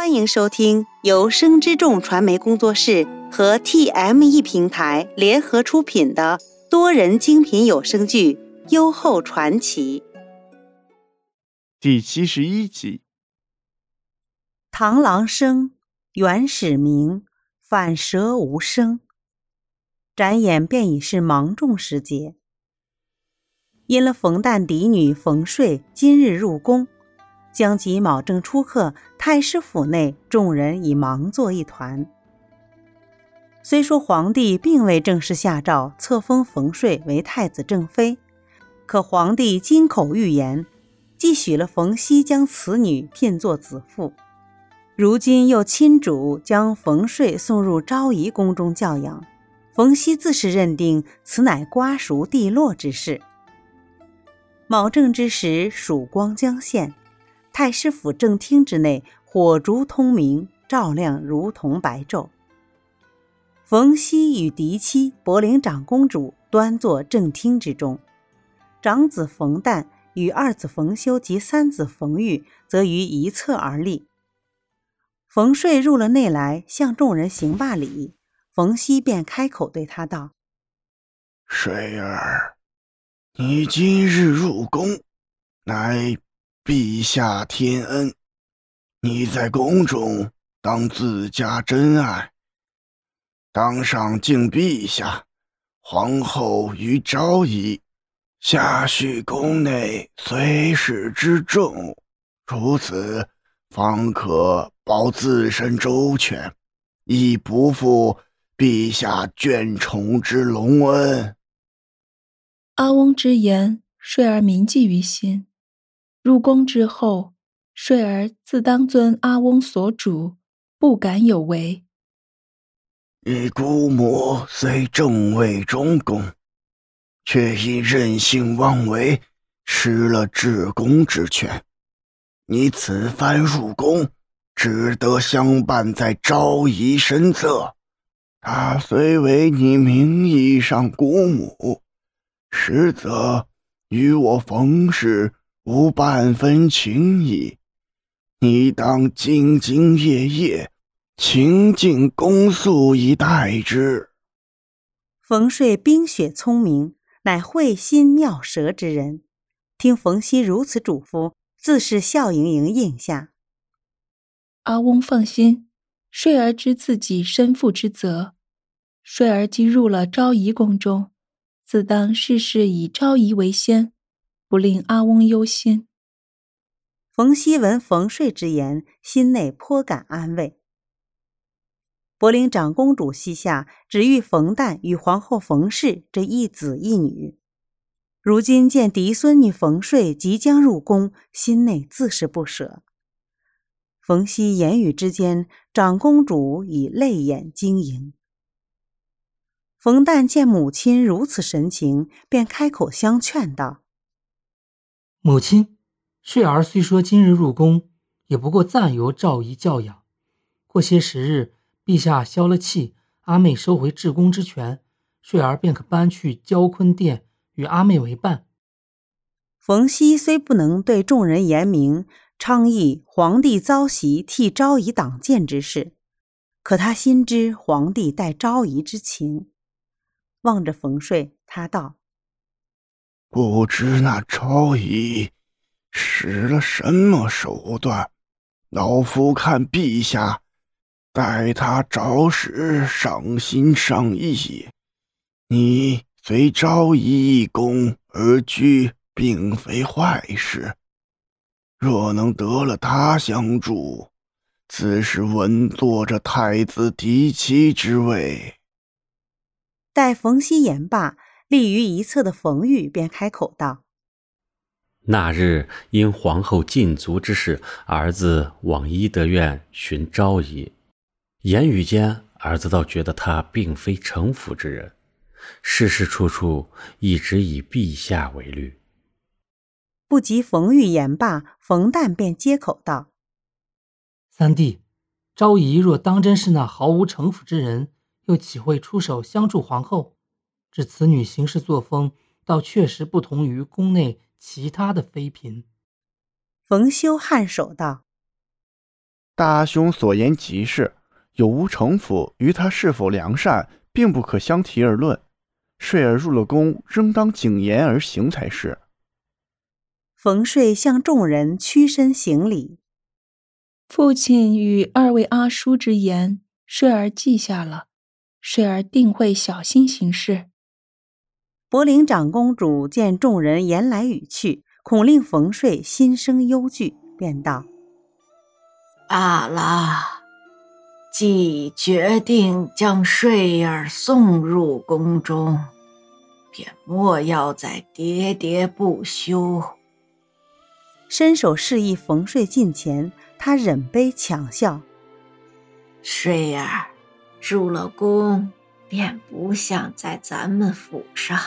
欢迎收听由生之众传媒工作室和 TME 平台联合出品的多人精品有声剧《优厚传奇》第七十一集。螳螂生，原始名，反蛇无声。转眼便已是芒种时节，因了冯旦嫡女冯睡今日入宫。将及卯正初刻，太师府内众人已忙作一团。虽说皇帝并未正式下诏册封冯睡为太子正妃，可皇帝金口玉言，既许了冯熙将此女聘作子妇，如今又亲主将冯睡送入昭仪宫中教养，冯熙自是认定此乃瓜熟蒂落之事。卯正之时，曙光将现。太师府正厅之内，火烛通明，照亮如同白昼。冯熙与嫡妻博陵长公主端坐正厅之中，长子冯旦与二子冯修及三子冯玉则于一侧而立。冯睡入了内来，向众人行罢礼，冯熙便开口对他道：“睡儿，你今日入宫，乃……”陛下天恩，你在宫中当自家珍爱。当上敬陛下，皇后与昭仪，下叙宫内随侍之重，如此方可保自身周全，亦不负陛下眷宠之隆恩。阿翁之言，睡儿铭记于心。入宫之后，睡儿自当遵阿翁所嘱，不敢有违。你姑母虽正位中宫，却因任性妄为，失了治宫之权。你此番入宫，只得相伴在昭仪身侧。她虽为你名义上姑母，实则与我冯氏。无半分情意，你当兢兢业业，勤尽公诉以待之。冯睡冰雪聪明，乃慧心妙舌之人。听冯熙如此嘱咐，自是笑盈盈应下。阿翁放心，睡儿知自己身负之责。睡儿既入了昭仪宫中，自当事事以昭仪为先。不令阿翁忧心。冯熙闻冯睡之言，心内颇感安慰。柏林长公主膝下只育冯旦与皇后冯氏这一子一女，如今见嫡孙女冯睡即将入宫，心内自是不舍。冯熙言语之间，长公主已泪眼晶莹。冯旦见母亲如此神情，便开口相劝道。母亲，睡儿虽说今日入宫，也不过暂由赵仪教养。过些时日，陛下消了气，阿妹收回治宫之权，睡儿便可搬去交坤殿，与阿妹为伴。冯熙虽不能对众人言明倡议皇帝遭袭替昭仪挡箭之事，可他心知皇帝待昭仪之情，望着冯睡，他道。不知那昭仪使了什么手段，老夫看陛下待他着实上心上意。你随昭仪一宫而居，并非坏事。若能得了他相助，自是稳坐着太子嫡妻之位。待冯熙言罢。立于一侧的冯玉便开口道：“那日因皇后禁足之事，儿子往医德院寻昭仪，言语间，儿子倒觉得他并非城府之人，事事处处一直以陛下为虑。”不及冯玉言罢，冯旦便接口道：“三弟，昭仪若当真是那毫无城府之人，又岂会出手相助皇后？”这此女行事作风，倒确实不同于宫内其他的妃嫔。冯修颔首道：“大阿兄所言极是，有无城府与他是否良善，并不可相提而论。睡儿入了宫，仍当谨言而行才是。冯睡向众人屈身行礼。父亲与二位阿叔之言，睡儿记下了，睡儿定会小心行事。柏林长公主见众人言来语去，恐令冯睡心生忧惧，便道：“罢了，既决定将睡儿送入宫中，便莫要再喋喋不休。”伸手示意冯睡近前，他忍悲强笑：“睡儿入了宫，便不像在咱们府上。”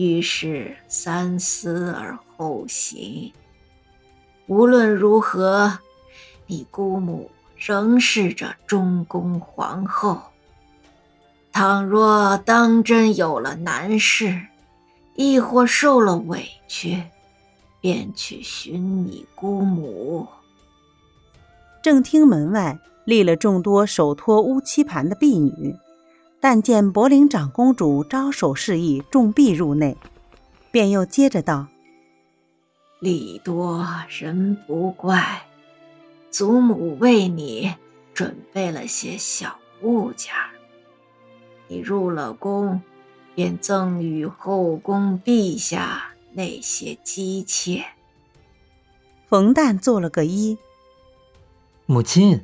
于是三思而后行。无论如何，你姑母仍是这中宫皇后。倘若当真有了难事，亦或受了委屈，便去寻你姑母。正厅门外立了众多手托乌漆盘的婢女。但见博陵长公主招手示意众婢入内，便又接着道：“礼多人不怪，祖母为你准备了些小物件你入了宫，便赠与后宫陛下那些姬妾。”冯旦做了个揖：“母亲，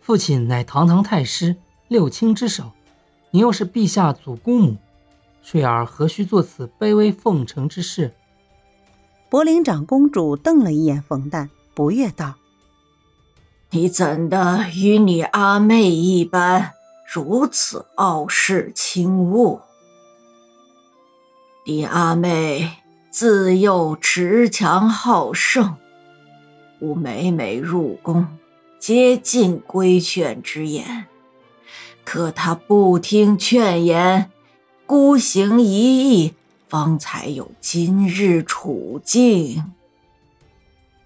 父亲乃堂堂太师，六卿之首。”你又是陛下祖姑母，睡儿何须做此卑微奉承之事？博陵长公主瞪了一眼冯旦，不悦道：“你怎的与你阿妹一般，如此傲视轻物？你阿妹自幼持强好胜，吾每每入宫，皆尽规劝之言。”可他不听劝言，孤行一意，方才有今日处境。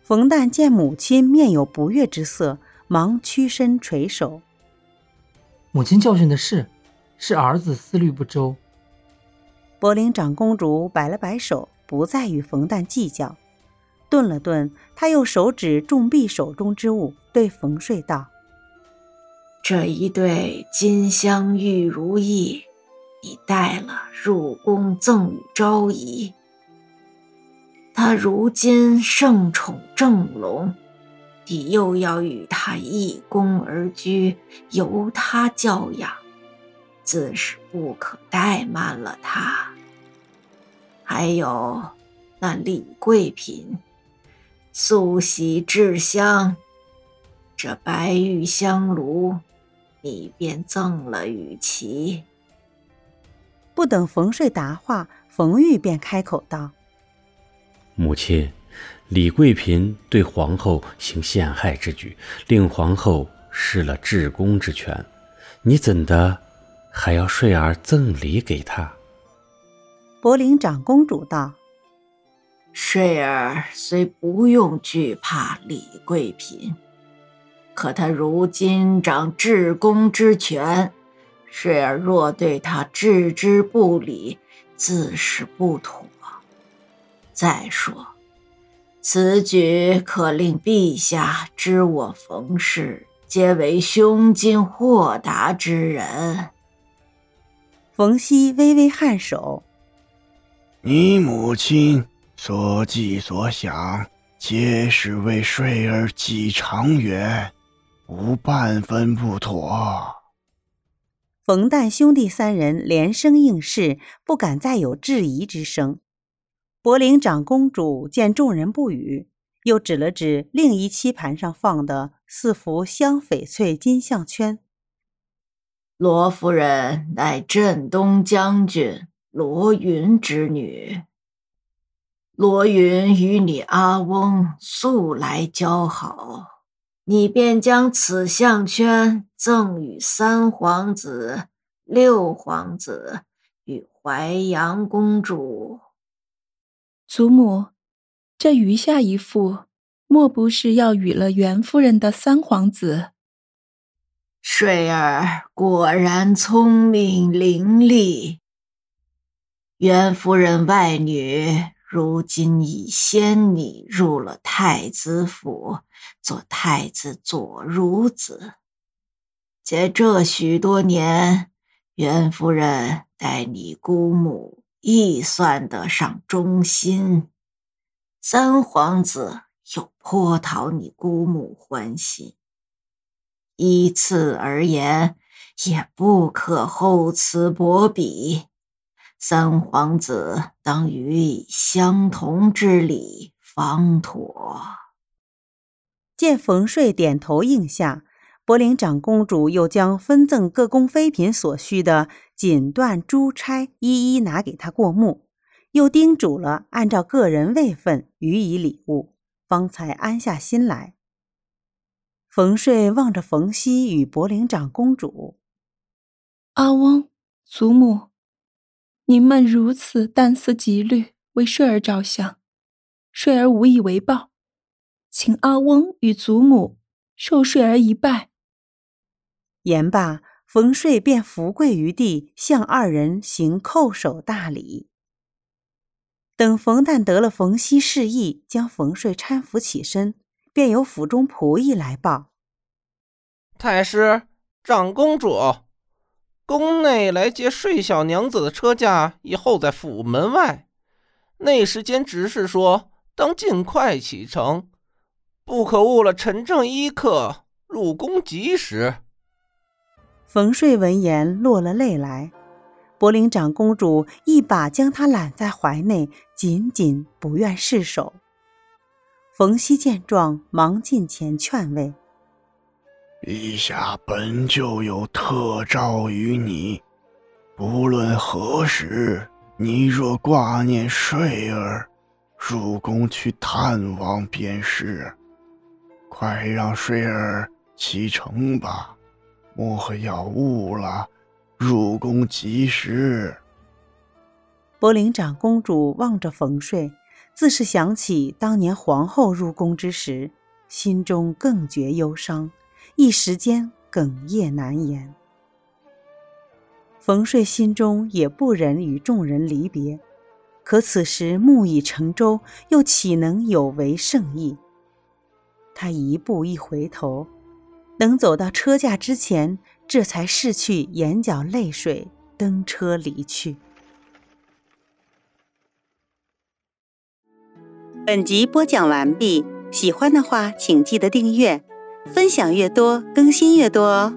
冯旦见母亲面有不悦之色，忙屈身垂首。母亲教训的是，是儿子思虑不周。柏林长公主摆了摆手，不再与冯旦计较。顿了顿，她用手指众婢手中之物，对冯睡道。这一对金镶玉如意，你带了入宫赠与昭仪。他如今盛宠正隆，你又要与他一宫而居，由他教养，自是不可怠慢了他。还有那李贵嫔，素喜制香，这白玉香炉。你便赠了与其。不等冯睡答话，冯玉便开口道：“母亲，李贵嫔对皇后行陷害之举，令皇后失了治宫之权，你怎的还要睡儿赠礼给她？”柏林长公主道：“睡儿虽不用惧怕李贵嫔。”可他如今掌至宫之权，睡儿若对他置之不理，自是不妥。再说，此举可令陛下知我冯氏皆为胸襟豁达之人。冯熙微微颔首：“你母亲所计所想，皆是为睡儿计长远。”无半分不妥。冯旦兄弟三人连声应是，不敢再有质疑之声。柏林长公主见众人不语，又指了指另一棋盘上放的四幅镶翡翠金项圈。罗夫人乃镇东将军罗云之女，罗云与你阿翁素来交好。你便将此项圈赠与三皇子、六皇子与淮阳公主。祖母，这余下一副，莫不是要与了袁夫人的三皇子？睡儿果然聪明伶俐。袁夫人外女如今已先你入了太子府，做太子左孺子。且这许多年，袁夫人待你姑母亦算得上忠心。三皇子又颇讨你姑母欢心。依次而言，也不可厚此薄彼。三皇子当予以相同之礼，方妥。见冯睡点头应下，博陵长公主又将分赠各宫妃嫔所需的锦缎珠钗一一拿给他过目，又叮嘱了按照个人位分予以礼物，方才安下心来。冯睡望着冯熙与博陵长公主，阿翁、祖母，您们如此淡思极虑，为睡儿着想，睡儿无以为报，请阿翁与祖母受睡儿一拜。言罢，冯睡便伏跪于地，向二人行叩首大礼。等冯旦得了冯熙示意，将冯睡搀扶起身。便有府中仆役来报：“太师、长公主，宫内来接睡小娘子的车驾已候在府门外。内侍监执事说，当尽快启程，不可误了陈正一刻入宫及时。”冯睡闻言落了泪来，柏林长公主一把将他揽在怀内，紧紧不愿释手。冯熙见状，忙进前劝慰：“陛下本就有特诏于你，不论何时，你若挂念睡儿，入宫去探望便是。快让睡儿启程吧，莫要误了入宫吉时。”博陵长公主望着冯睡。自是想起当年皇后入宫之时，心中更觉忧伤，一时间哽咽难言。冯睡心中也不忍与众人离别，可此时木已成舟，又岂能有违圣意？他一步一回头，等走到车架之前，这才拭去眼角泪水，登车离去。本集播讲完毕，喜欢的话请记得订阅，分享越多更新越多哦。